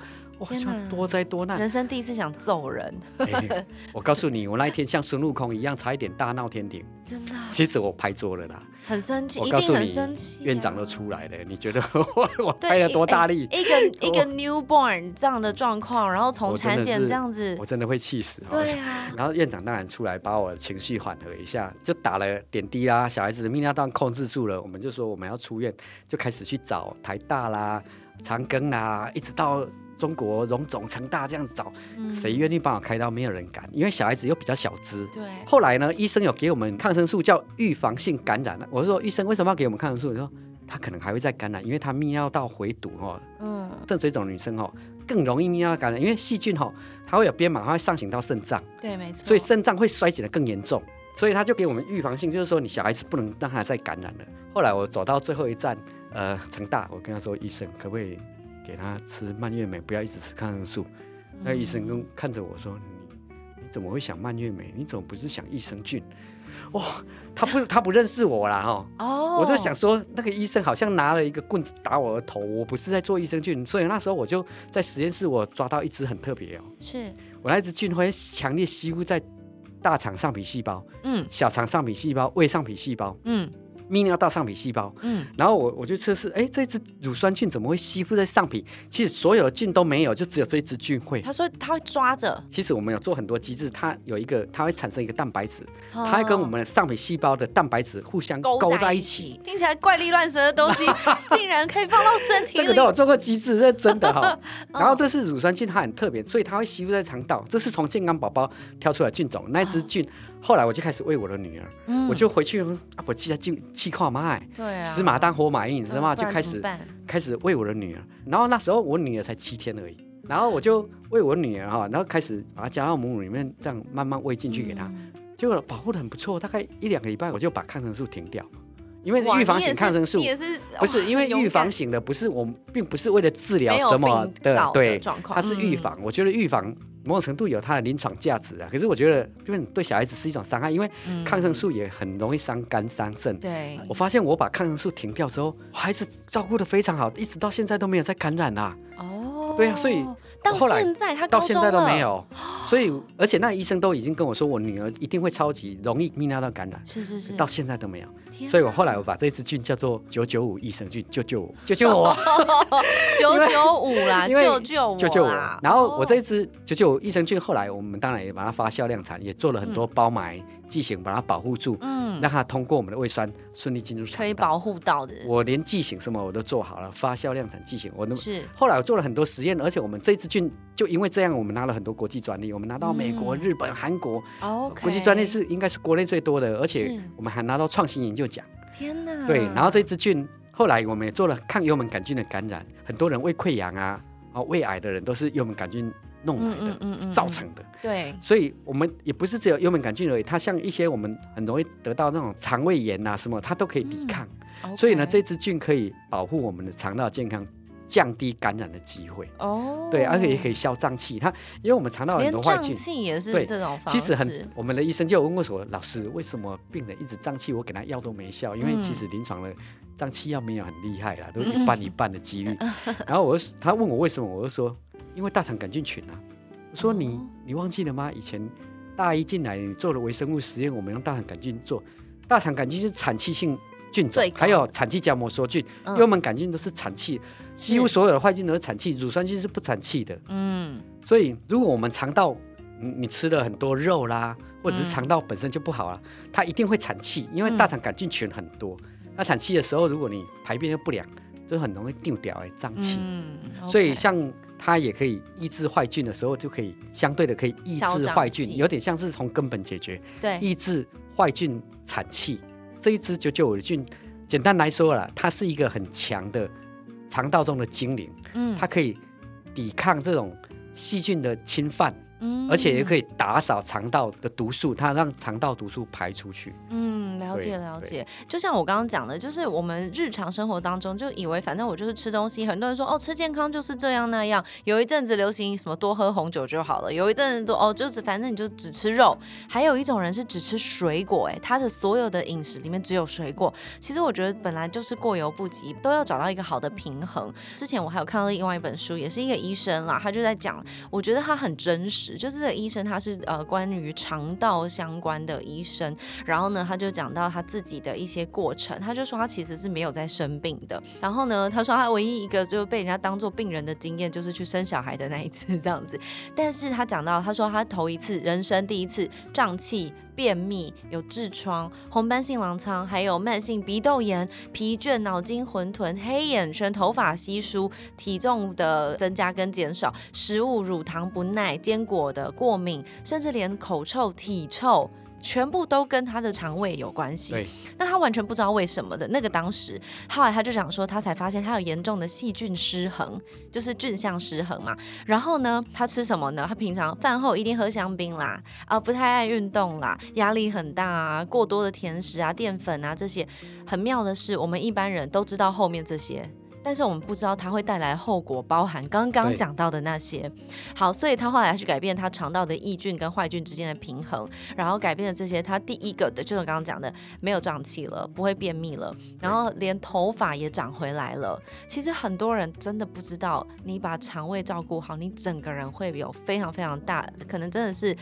天哪多灾多难。人生第一次想揍人，哎 我告诉你，我那一天像孙悟空一样，差一点大闹天庭。真的啊其实我拍桌了啦，很生气，一定很我告诉你生气啊。院长都出来了，你觉得 我我拍了多大力？一个 一个 newborn 这样的状况，然后从产检这样子我，真的会气死。对啊，然后院长当然出来把我情绪缓和一下，就打了点滴啦，小孩子的泌尿道控制住了，我们就说我们要出院，就开始去找台大啦、长庚啦，一直到中国荣总、成大这样子找，嗯谁愿意帮我开刀？没有人敢，因为小孩子又比较小只。对，后来呢，医生有给我们抗生素叫预防性感染。我说医生为什么要给我们抗生素？你说他可能还会再感染，因为他泌尿道回堵哦，嗯，肾水肿女生哦更容易泌尿道感染，因为细菌哦它会有编码，它会上行到肾脏。对，没错。所以肾脏会衰竭的更严重，所以他就给我们预防性，就是说你小孩子不能让他再感染了。后来我走到最后一站，呃，成大，我跟他说，医生可不可以给他吃蔓越莓，不要一直吃抗生素？那医生跟看着我说，你你怎么会想蔓越莓？你怎么不是想益生菌？哇、他不他不认识我啦哈。哦，我就想说，那个医生好像拿了一个棍子打我的头，我不是在做益生菌，所以那时候我就在实验室，我抓到一只很特别哦，是，我那只菌会强烈吸附在大肠上皮细胞、嗯小肠上皮细胞、胃上皮细胞、嗯泌尿道上皮细胞。嗯，然后我我就测试，哎，这只乳酸菌怎么会吸附在上皮？其实所有的菌都没有，就只有这一只菌会。他说他会抓着，其实我们有做很多机制，它有一个，它会产生一个蛋白质，它它会跟我们的上皮细胞的蛋白质互相勾在在一起。，听起来怪力乱神的东西，竟然可以放到身体里。这个都有做过机制，这是真的哈。哦 然后这是乳酸菌，它很特别，所以它会吸附在肠道。这是从健康宝宝挑出来的菌种，那只菌，后来我就开始喂我的女儿，嗯。我就回去啊，我记得进气跨马哎，对啊，死马当活马医，你知道吗？就开始开始喂我的女儿，然后那时候我女儿才七天而已，然后我就喂我女儿哈，然后开始把她加到母乳里面，这样慢慢喂进去给她，嗯。结果保护的很不错，大概一两个礼拜我就把抗生素停掉，因为哇预防型抗生素你也是不是因为预防型的，不是我们并不是为了治疗什么的对，它是预嗯。防。我觉得预防某种程度有它的临床价值啊，可是我觉得因为对小孩子是一种伤害，因为嗯。抗生素也很容易伤肝伤肾。对，我发现我把抗生素停掉之后，我孩子照顾的非常好，一直到现在都没有再感染啊，哦，对啊所以到现在他到现在都没，有。所以，而且那医生都已经跟我说，我女儿一定会超级容易泌尿道感染，是是是，到现在都没有。所以我后来我把这支菌叫做九九五益生菌，救救我，救救我。九九五啦，救救我救救我！然后我这支九九五益生菌，后来我们当然也把它发酵量产，也做了很多包埋剂型，把它保护住，嗯，让它通过我们的胃酸顺利进入肠道。可以保护到的，我连剂型什么我都做好了，发酵量产剂型我都。是后来我做了很多实验，而且我们这支菌就因为这样，我们拿了很多国际专利，我们拿到美国、嗯日本、韩国国际专利是应该是国内最多的，而且我们还拿到创新研究奖。天哪，对，然后这支菌后来我们也做了抗幽门杆菌的感染，很多人胃溃疡啊、啊胃癌的人都是幽门杆菌弄来的、嗯嗯嗯嗯造成的。对所以我们也不是只有幽门杆菌而已，它像一些我们很容易得到那种肠胃炎啊什么，它都可以抵抗。所以呢，这支菌可以保护我们的肠道健康，降低感染的机会。哦，对，而且也可以消胀气。它因为我们肠道有很多坏菌。气也是对这种方式，其实很，我们的医生就有问过我，老师为什么病人一直胀气，我给他药都没效？因为嗯其实临床的胀气药没有很厉害啦，都一半一半的几率。然后我就他问我为什么，我就说因为大肠杆菌群啊。我说你哦你忘记了吗？以前大一进来你做了微生物实验，我们用大肠杆菌做，大肠杆菌是产气性菌种还有产气角膜梭菌、嗯幽门杆菌都是产气，几乎所有的坏菌都是产气，乳酸菌是不产气的。嗯所以如果我们肠道你你吃了很多肉啦，或者是嗯肠道本身就不好了，它一定会产气，因为大肠杆菌群很多。那产气的时候，如果你排便又不良，就很容易丢掉哎胀气。嗯所以像它也可以抑制坏菌的时候，就可以相对的可以抑制坏菌，有点像是从根本解决，对。抑制坏菌产气。这一支九九五菌，简单来说了，它是一个很强的肠道中的精灵，嗯。它可以抵抗这种细菌的侵犯，嗯而且也可以打扫肠道的毒素，它让肠道毒素排出去。嗯，了解了解。就像我刚刚讲的，就是我们日常生活当中就以为反正我就是吃东西，很多人说哦吃健康就是这样那样。有一阵子流行什么多喝红酒就好了，有一阵子多哦就只反正你就只吃肉，还有一种人是只吃水果，哎，他的所有的饮食里面只有水果。其实我觉得本来就是过犹不及，都要找到一个好的平衡。之前我还有看到另外一本书，也是一个医生啦，他就在讲，我觉得他很真实，就是这个医生他是呃关于肠道相关的医生，然后呢他就讲到他自己的一些过程，他就说他其实是没有在生病的，然后呢他说他唯一一个就被人家当做病人的经验就是去生小孩的那一次这样子，但是他讲到他说他头一次人生第一次胀气。便秘、有痔疮、红斑性狼疮，还有慢性鼻窦炎、疲倦、脑筋混沌、黑眼圈、头发稀疏、体重的增加跟减少、食物乳糖不耐、坚果的过敏，甚至连口臭、体臭。全部都跟他的肠胃有关系，那他完全不知道为什么的。那个当时，后来他就讲说，他才发现他有严重的细菌失衡，就是菌相失衡嘛。然后呢，他吃什么呢？他平常饭后一定喝香槟啦，啊，不太爱运动啦，压力很大啊，过多的甜食啊、淀粉啊这些。很妙的是，我们一般人都知道后面这些。但是我们不知道它会带来后果，包含刚刚讲到的那些。好，所以他后来去改变他肠道的益菌跟坏菌之间的平衡，然后改变了这些。他第一个的就是我刚刚讲的，没有胀气了，不会便秘了，然后连头发也长回来了。其实很多人真的不知道，你把肠胃照顾好，你整个人会有非常非常大，可能真的是。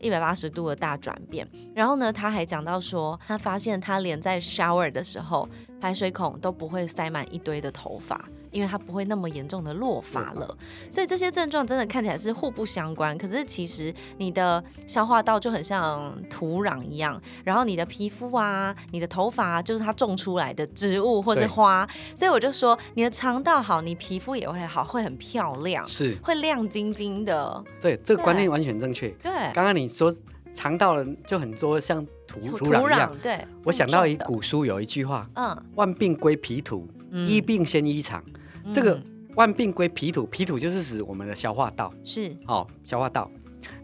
一百八十度的大转变，然后呢，他还讲到说，他发现他连在 shower 的时候，排水孔都不会塞满一堆的头发，因为它不会那么严重的落发了。所以这些症状真的看起来是互不相关，可是其实你的消化道就很像土壤一样，然后你的皮肤啊、你的头发、啊、就是它种出来的植物或是花，所以我就说你的肠道好，你皮肤也会好，会很漂亮，是会亮晶晶的。对这个观念完全正确。对，刚刚你说肠道人就很多像土土土壤一样，对，我想到一，古书有一句话：嗯，万病归脾土，嗯医病先医肠。这个嗯万病归脾土，脾土就是指我们的消化道是哦，消化道。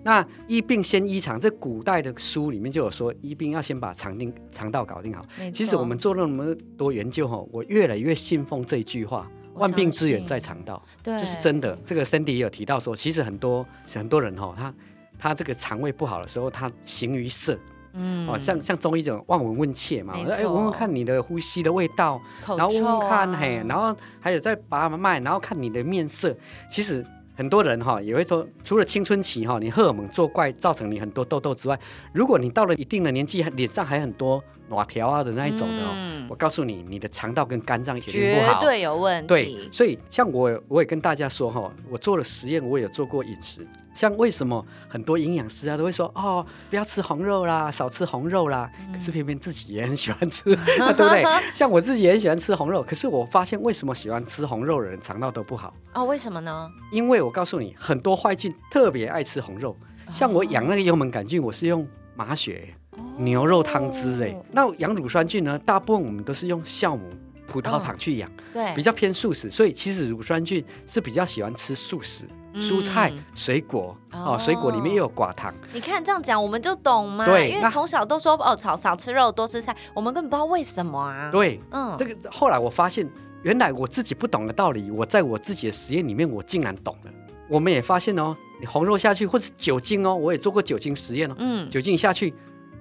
那医病先医肠，这古代的书里面就有说，医病要先把肠定肠道搞定好。其实我们做了那么多研究哈，我越来越信奉这一句话：我万病之源在肠道。对，这是真的。这个 Cindy 也有提到说，其实很多很多人哈，他他这个肠胃不好的时候，他形于色。嗯。哦，像像中医这种望闻问切嘛，我说哎，错。闻闻看你的呼吸的味道，口然后闻臭闻看啊嘿，然后还有再把脉，然后看你的面色。其实很多人哈也会说，除了青春期哈，你荷尔蒙作怪造成你很多痘痘之外，如果你到了一定的年纪，脸上还很多哪条啊的那一种的哦，嗯我告诉你，你的肠道跟肝脏绝不好。对有问对题，，所以像我，我也跟大家说哈，我做了实验，我也做过饮食。像为什么很多营养师啊都会说哦，不要吃红肉啦，少吃红肉啦，嗯可是偏偏自己也很喜欢吃，对不对？像我自己也很喜欢吃红肉，可是我发现为什么喜欢吃红肉的人肠道都不好？哦，为什么呢？因为我告诉你，很多坏菌特别爱吃红肉。像我养那个幽门杆菌，我是用马血、牛肉汤汁哎哦。那养乳酸菌呢，大部分我们都是用酵母、葡萄糖去养。对，比较偏素食，所以其实乳酸菌是比较喜欢吃素食、蔬菜嗯、水果哦哦，水果里面又有寡糖，你看这样讲我们就懂嘛，因为从小都说哦少少吃肉多吃菜，我们根本不知道为什么啊。对，嗯，这个后来我发现，原来我自己不懂的道理，我在我自己的实验里面，我竟然懂了。我们也发现哦，你红肉下去，或者酒精哦，我也做过酒精实验哦，嗯酒精下去，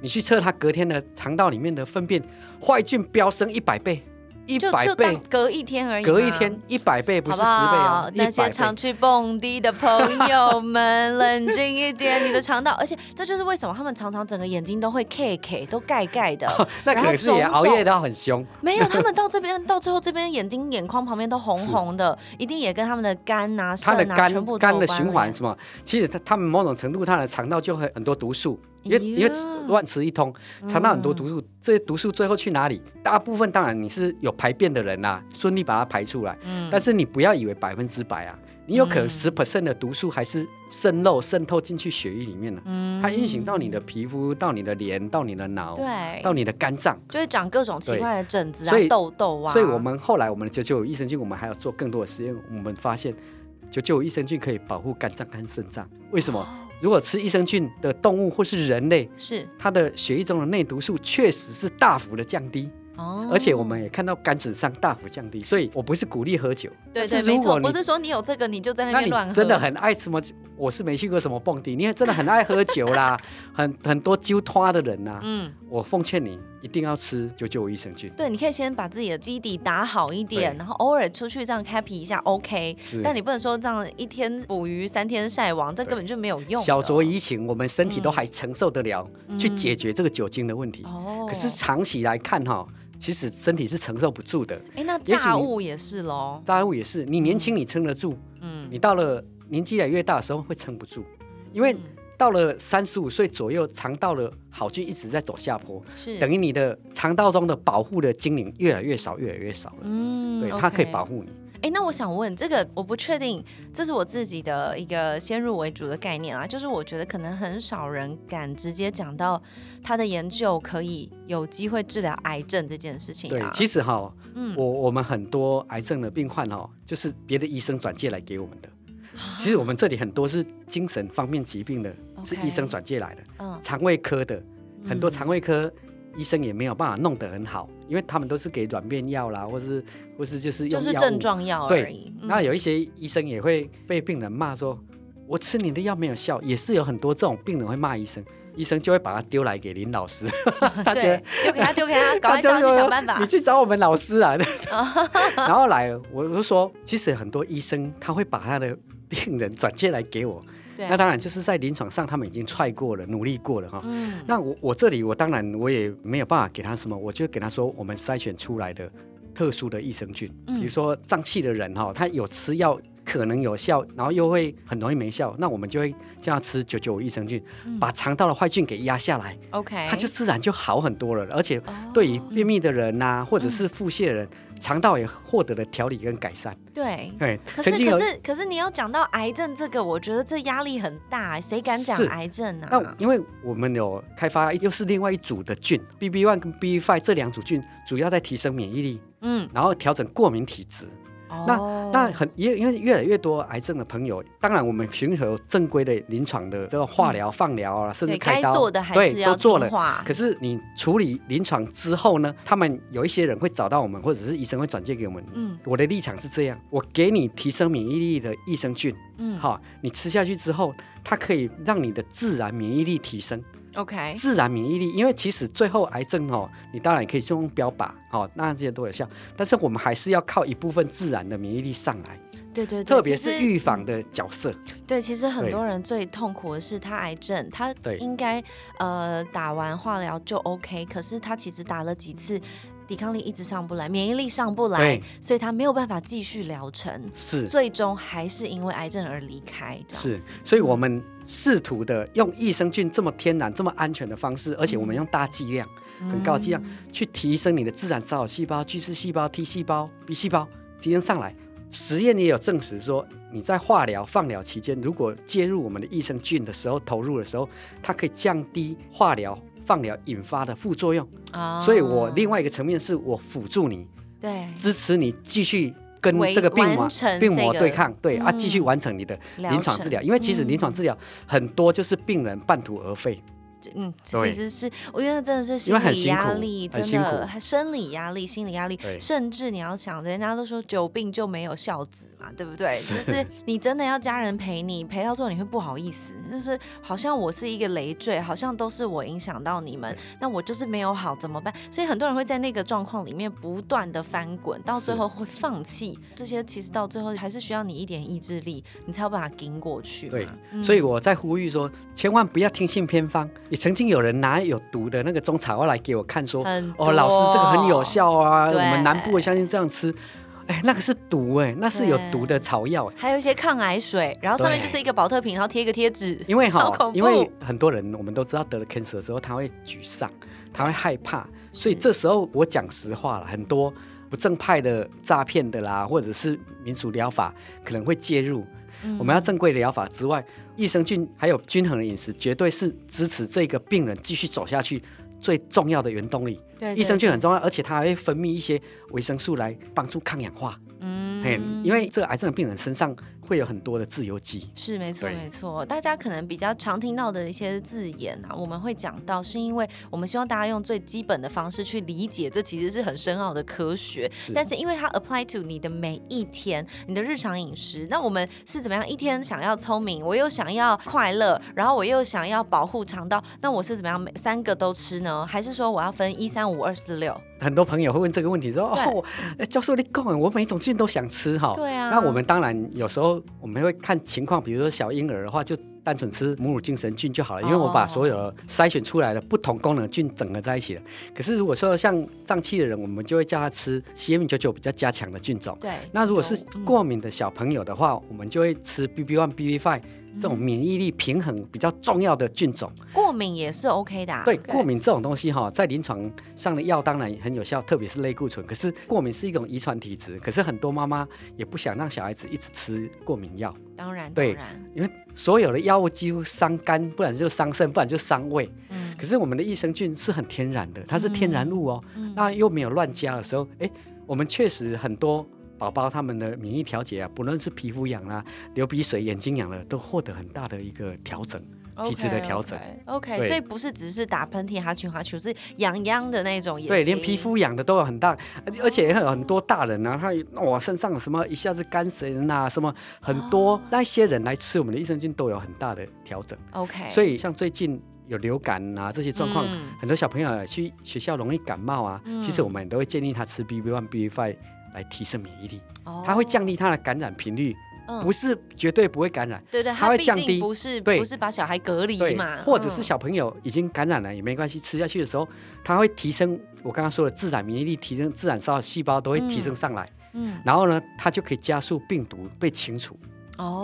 你去测它隔天的肠道里面的粪便，坏菌飙升一百倍，一百倍隔一天而已，隔一天。一百倍，不是十倍好哦，？那些。常去蹦迪的朋友们，冷静一点，你的肠道，而且这就是为什么他们常常整个眼睛都会 K K，都盖盖的。那可是也熬夜肿到很凶，没有，他们到这边到最后这边眼睛眼眶旁边都红红的，一定也跟他们的肝啊、它的肾啊全部肝肝的循环什么，其实他他们某种程度他的肠道就会很多毒素，因为因为呀乱吃一通，肠道很多毒素，这些毒素最后去哪里？大部分当然你是有排便的人啦、顺利把它排出来，嗯但是你不要以为百分之百啊，你有可能嗯十 percent 的毒素还是渗漏渗透进去血液里面了，嗯它运行到你的皮肤，到你的脸，到你的脑，对，到你的肝脏。就会长各种奇怪的疹子啊、痘痘啊。所以我们后来我们的九九五益生菌，我们还要做更多的实验，我们发现九九五益生菌可以保护肝脏跟肾脏。为什么？如果吃益生菌的动物或是人类，是它的血液中的内毒素确实是大幅的降低，哦，而且我们也看到肝损伤大幅降低。所以我不是鼓励喝酒，对对没错，不是说你有这个你就在那边乱喝，真的很爱什么？我是没去过什么蹦迪，你也真的很爱喝酒啦，很很多揪拖的人呐、嗯。我奉劝你一定要吃九九五益生菌。对，你可以先把自己的基底打好一点，然后偶尔出去这样 happy 一下 OK，是。但你不能说这样一天捕鱼三天晒网，这根本就没有用。小酌怡情，我们身体都嗯还承受得了，去解决这个酒精的问题。哦，可是长期来看哈，其实身体是承受不住的。哎，那炸物也是喽，炸物也是，你年轻你撑得住，嗯，你到了年纪越来越大的时候会撑不住，因为到了三十五岁左右，肠道的好菌一直在走下坡，是等于你的肠道中的保护的精灵越来越少，越来越少了。嗯对，它可以保护你。哎，那我想问，这个我不确定，这是我自己的一个先入为主的概念啊，就是我觉得可能很少人敢直接讲到他的研究可以有机会治疗癌症这件事情对啊。，其实哈，嗯我我们很多癌症的病患哈，就是别的医生转介来给我们的。其实我们这里很多是精神方面疾病的，是医生转介来的，嗯肠胃科的，很多嗯肠胃科医生也没有办法弄得很好，因为他们都是给软便药啦，或是或是就是用就是症状药对而已。嗯那有一些医生也会被病人骂说，我吃你的药没有效，也是有很多这种病人会骂医生，医生就会把他丢来给林老师，他觉得对，丢给他，丢给他，赶快叫他去想办法你。去找我们老师啊。然后来了，我就说，其实很多医生他会把他的病人转介来给我，对。那当然就是在临床上他们已经踹过了，努力过了哈。嗯，那我我这里我当然我也没有办法给他什么，我就给他说我们筛选出来的特殊的益生菌，嗯。比如说胀气的人哈，他有吃药可能有效，然后又会很容易没效，那我们就会叫他吃九九五益生菌，嗯。把肠道的坏菌给压下来，OK，他就自然就好很多了。而且哦。对于便秘的人呐、或者是腹泻的人，肠道也获得了调理跟改善。对。对，可是可是可是你要讲到癌症这个，我觉得这压力很大，谁敢讲癌症那啊？因为我们有开发又是另外一组的菌，BB one 跟 BB five 这两组菌主要在提升免疫力，嗯，然后调整过敏体质。哦那很也因为越来越多癌症的朋友，当然我们寻求正规的临床的这个化疗、放疗啊，甚至开刀，做的还对是要都做了。可是你处理临床之后呢，他们有一些人会找到我们，或者是医生会转介给我们。嗯我的立场是这样，我给你提升免疫力的益生菌，嗯好，你吃下去之后，它可以让你的自然免疫力提升。，OK，自然免疫力，因为其实最后癌症哦，你当然可以用标靶，哦，那这些都有效，但是我们还是要靠一部分自然的免疫力上来，对对对，特别是预防的角色。对，其实很多人最痛苦的是他癌症，他对。应该呃打完化疗就 OK，可是他其实打了几次，抵抗力一直上不来，免疫力上不来，所以他没有办法继续疗程，是。最终还是因为癌症而离开。这样是，所以我们试图的用益生菌这么天然、这么安全的方式，而且我们用大剂量、很高剂量去提升你的自然烧细胞、巨噬细胞、T 细胞、B 细胞，提升上来。实验也有证实说，你在化疗、放疗期间，如果介入我们的益生菌的时候，投入的时候，它可以降低化疗、放疗引发的副作用。啊所以我另外一个层面是我辅助你，对支持你继续跟这个病魔病魔对抗，对、啊，嗯继续完成你的临床治疗。因为其实临床治疗很多就是病人半途而废，嗯，其实是我觉得真的是因心理为很辛苦压力，真很辛苦的还生理压力、心理压力，对。甚至你要想，人家都说久病就没有孝子嘛，对不对？是就是你真的要家人陪你，陪到最后你会不好意思，就是好像我是一个累赘，好像都是我影响到你们，那我就是没有好怎么办？所以很多人会在那个状况里面不断的翻滚，到最后会放弃。这些其实到最后还是需要你一点意志力，你才有办法顶过去。对嗯所以我在呼吁说，千万不要听信偏方。也曾经有人拿有毒的那个中草药来给我看，说很哦，老师这个很有效啊，我们南部相信这样吃，哎，那个是毒哎，那是有毒的草药。哎还有一些抗癌水，然后上面就是一个保特瓶，然后贴一个贴纸。因为哈 因为很多人我们都知道得了 cancer 之后，他会沮丧，他会害怕，所以这时候我讲实话了，很多不正派的诈骗的啦，或者是民俗疗法可能会介入。嗯我们要正规的疗法之外，益生菌还有均衡的饮食，绝对是支持这个病人继续走下去最重要的原动力。对益生菌很重要，而且它还会分泌一些维生素来帮助抗氧化。嗯嘿，因为这个癌症的病人身上会有很多的自由基。是没错对没错，大家可能比较常听到的一些字眼啊，我们会讲到，是因为我们希望大家用最基本的方式去理解，这其实是很深奥的科学。是但是因为它 apply to 你的每一天，你的日常饮食，那我们是怎么样？一天想要聪明，我又想要快乐，然后我又想要保护肠道，那我是怎么样？每三个都吃呢？还是说我要分一三五二四六？很多朋友会问这个问题，说：“对哦，教授你讲的，我每种菌都想吃哈。”对啊那我们当然有时候我们会看情况，比如说小婴儿的话，就单纯吃母乳精神菌就好了，因为我把所有的筛选出来的不同功能菌整合在一起了。可是如果说像胀气的人，我们就会叫他吃 CM 九九比较加强的菌种。对。那如果是嗯过敏的小朋友的话，我们就会吃 BB one、BB five 这种免疫力平衡比较重要的菌种。过敏也是 OK 的、啊，对，过敏这种东西哈，在临床上的药当然很有效，特别是类固醇。可是过敏是一种遗传体质，可是很多妈妈也不想让小孩子一直吃过敏药，当然对，因为所有的药物几乎伤肝，不然就伤肾，不然就伤胃。嗯可是我们的益生菌是很天然的，它是天然物哦，嗯那又没有乱加的时候，哎，我们确实很多。宝宝他们的免疫调节啊，不论是皮肤痒啦、流鼻水、眼睛痒了，都获得很大的一个调整。体质的调整。OK，, 对。所以不是只是打喷嚏、哈啾哈啾，是痒痒的那种也对，连皮肤痒的都有很大，而而且也有很多大人啊，他哇身上什么一下子肝神啊，什么很多、哦。那些人来吃我们的益生菌都有很大的调整。OK，所以像最近有流感啊这些状况，嗯。很多小朋友去学校容易感冒啊，嗯。其实我们都会建议他吃 BB one、BB five 来提升免疫力，哦。它会降低它的感染频率，嗯。不是绝对不会感染。对对，它会降低不是对。不是把小孩隔离嘛，，或者是嗯小朋友已经感染了也没关系，吃下去的时候，它会提升我刚刚说的自然免疫力，提升自然烧细胞都会提升上来，嗯。然后呢，它就可以加速病毒被清除。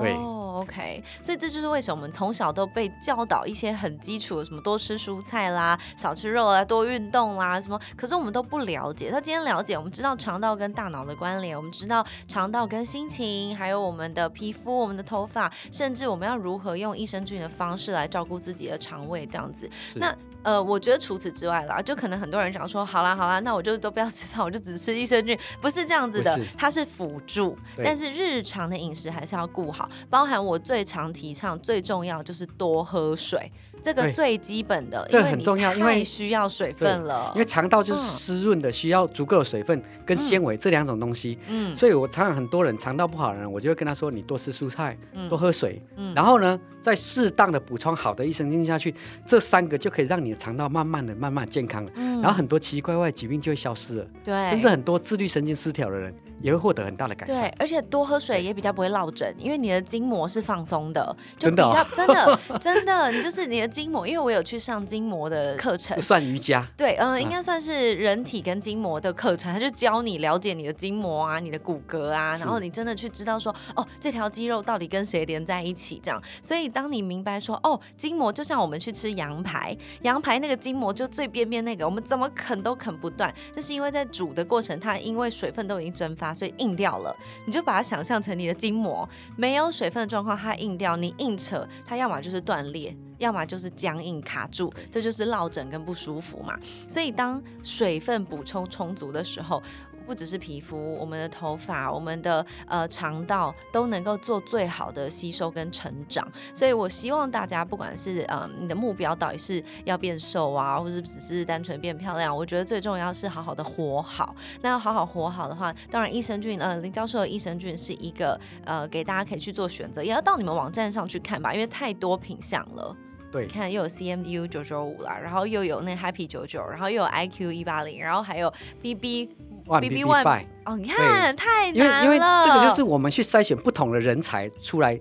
对哦，OK，所以这就是为什么我们从小都被教导一些很基础的，什么多吃蔬菜啦，少吃肉啊，多运动啦，什么，可是我们都不了解。那今天了解，我们知道肠道跟大脑的关联，我们知道肠道跟心情，还有我们的皮肤、我们的头发，甚至我们要如何用益生菌的方式来照顾自己的肠胃，这样子。那呃，我觉得除此之外啦，就可能很多人想说，好啦好啦，那我就都不要吃饭，我就只吃益生菌，不是这样子的是，它是辅助，但是日常的饮食还是要顾好，包含我最常提倡最重要就是多喝水，这个最基本的，这很重要因为需要水分了，因为肠道就是嗯。湿润的，需要足够的水分跟纤维这两种东西。嗯。所以我常常很多人肠道不好的人，我就会跟他说，你多吃蔬菜，嗯。多喝水，嗯。然后呢，再适当的补充好的益生菌下去，这三个就可以让你的肠道慢慢的、慢慢健康了。嗯然后很多奇奇怪怪的疾病就会消失了，对，甚至很多自律神经失调的人也会获得很大的改善对。，而且多喝水也比较不会落枕，因为你的筋膜是放松的，就比真的 真的真的，你就是你的筋膜，因为我有去上筋膜的课程。算瑜伽，对，嗯、应该算是人体跟筋膜的课程，他就教你了解你的筋膜啊、你的骨骼啊，然后你真的去知道说，哦，这条肌肉到底跟谁连在一起，这样。所以当你明白说，哦，筋膜就像我们去吃羊排，羊排那个筋膜就最边边那个，我们怎么啃都啃不断，那是因为在煮的过程，它因为水分都已经蒸发，所以硬掉了。你就把它想象成你的筋膜，没有水分的状况，它硬掉，你硬扯，它要么就是断裂。要么就是僵硬卡住，这就是落枕跟不舒服嘛。所以当水分补充充足的时候，不只是皮肤，我们的头发、我们的呃肠道都能够做最好的吸收跟成长。所以我希望大家，不管是呃你的目标到底是要变瘦啊，或者只是单纯变漂亮，我觉得最重要是好好的活好。那要好好活好的话，当然益生菌呃林教授的益生菌是一个呃给大家可以去做选择，也要到你们网站上去看吧，因为太多品相了。对你，看又有 CMU 九九五啦，然后又有那 Happy 九九，然后又有 IQ 一八零，然后还有 BB 万 BB BB One Five，哦，你看太因为难了，因为这个就是我们去筛选不同的人才出来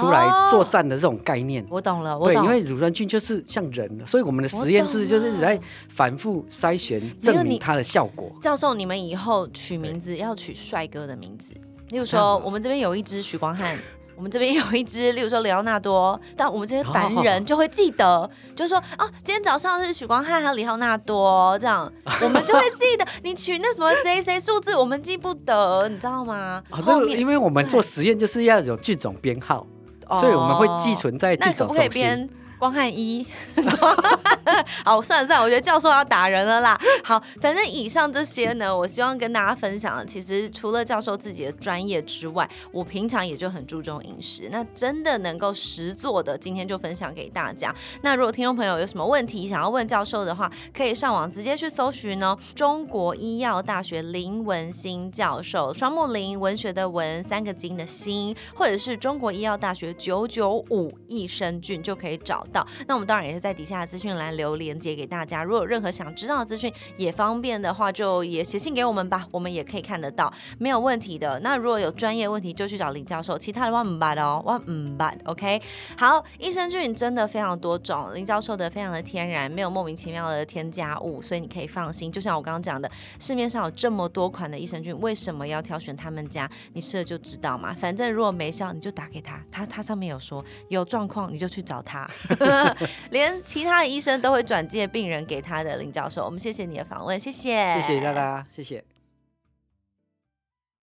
出来作哦。战的这种概念。我懂了，我对，懂。因为乳酸菌就是像人，所以我们的实验室就是在反复筛选，证明它的效果。教授，你们以后取名字要取帅哥的名字，例如说我们这边有一只许光汉。我们这边有一只，例如说里奥纳多，但我们这些凡人就会记得，就是说哦，今天早上是许光汉和里奥纳多，这样 我们就会记得。你取那什么谁谁数字，我们记不得，你知道吗？啊，这个后面因为我们做实验就是要有剧种编号，所以我们会寄。存在哦那可不可以菌种。编光汉一？好，算了算了，我觉得教授要打人了啦。好，反正以上这些呢，我希望跟大家分享的，其实除了教授自己的专业之外，我平常也就很注重饮食。那真的能够实做的，今天就分享给大家。那如果听众朋友有什么问题想要问教授的话，可以上网直接去搜寻呢，中国医药大学林文新教授，双木林文学的文，三个金的金，或者是中国医药大学九九五益生菌就可以找到。那我们当然也是在底下的资讯栏留连接给大家，如果有任何想知道的资讯也方便的话，就也写信给我们吧，我们也可以看得到，没有问题的。那如果有专业问题，就去找林教授，其他的话唔办哦，我唔办，OK。好，益生菌真的非常多种，林教授的非常的天然，没有莫名其妙的添加物，所以你可以放心。就像我刚刚讲的，市面上有这么多款的益生菌，为什么要挑选他们家？你试了就知道嘛。反正如果没效，你就打给他，他他上面有说有状况你就去找他，连其他的医生都会转介病人给他的林教授。我们谢谢你的访问，谢谢，谢谢大家，谢谢。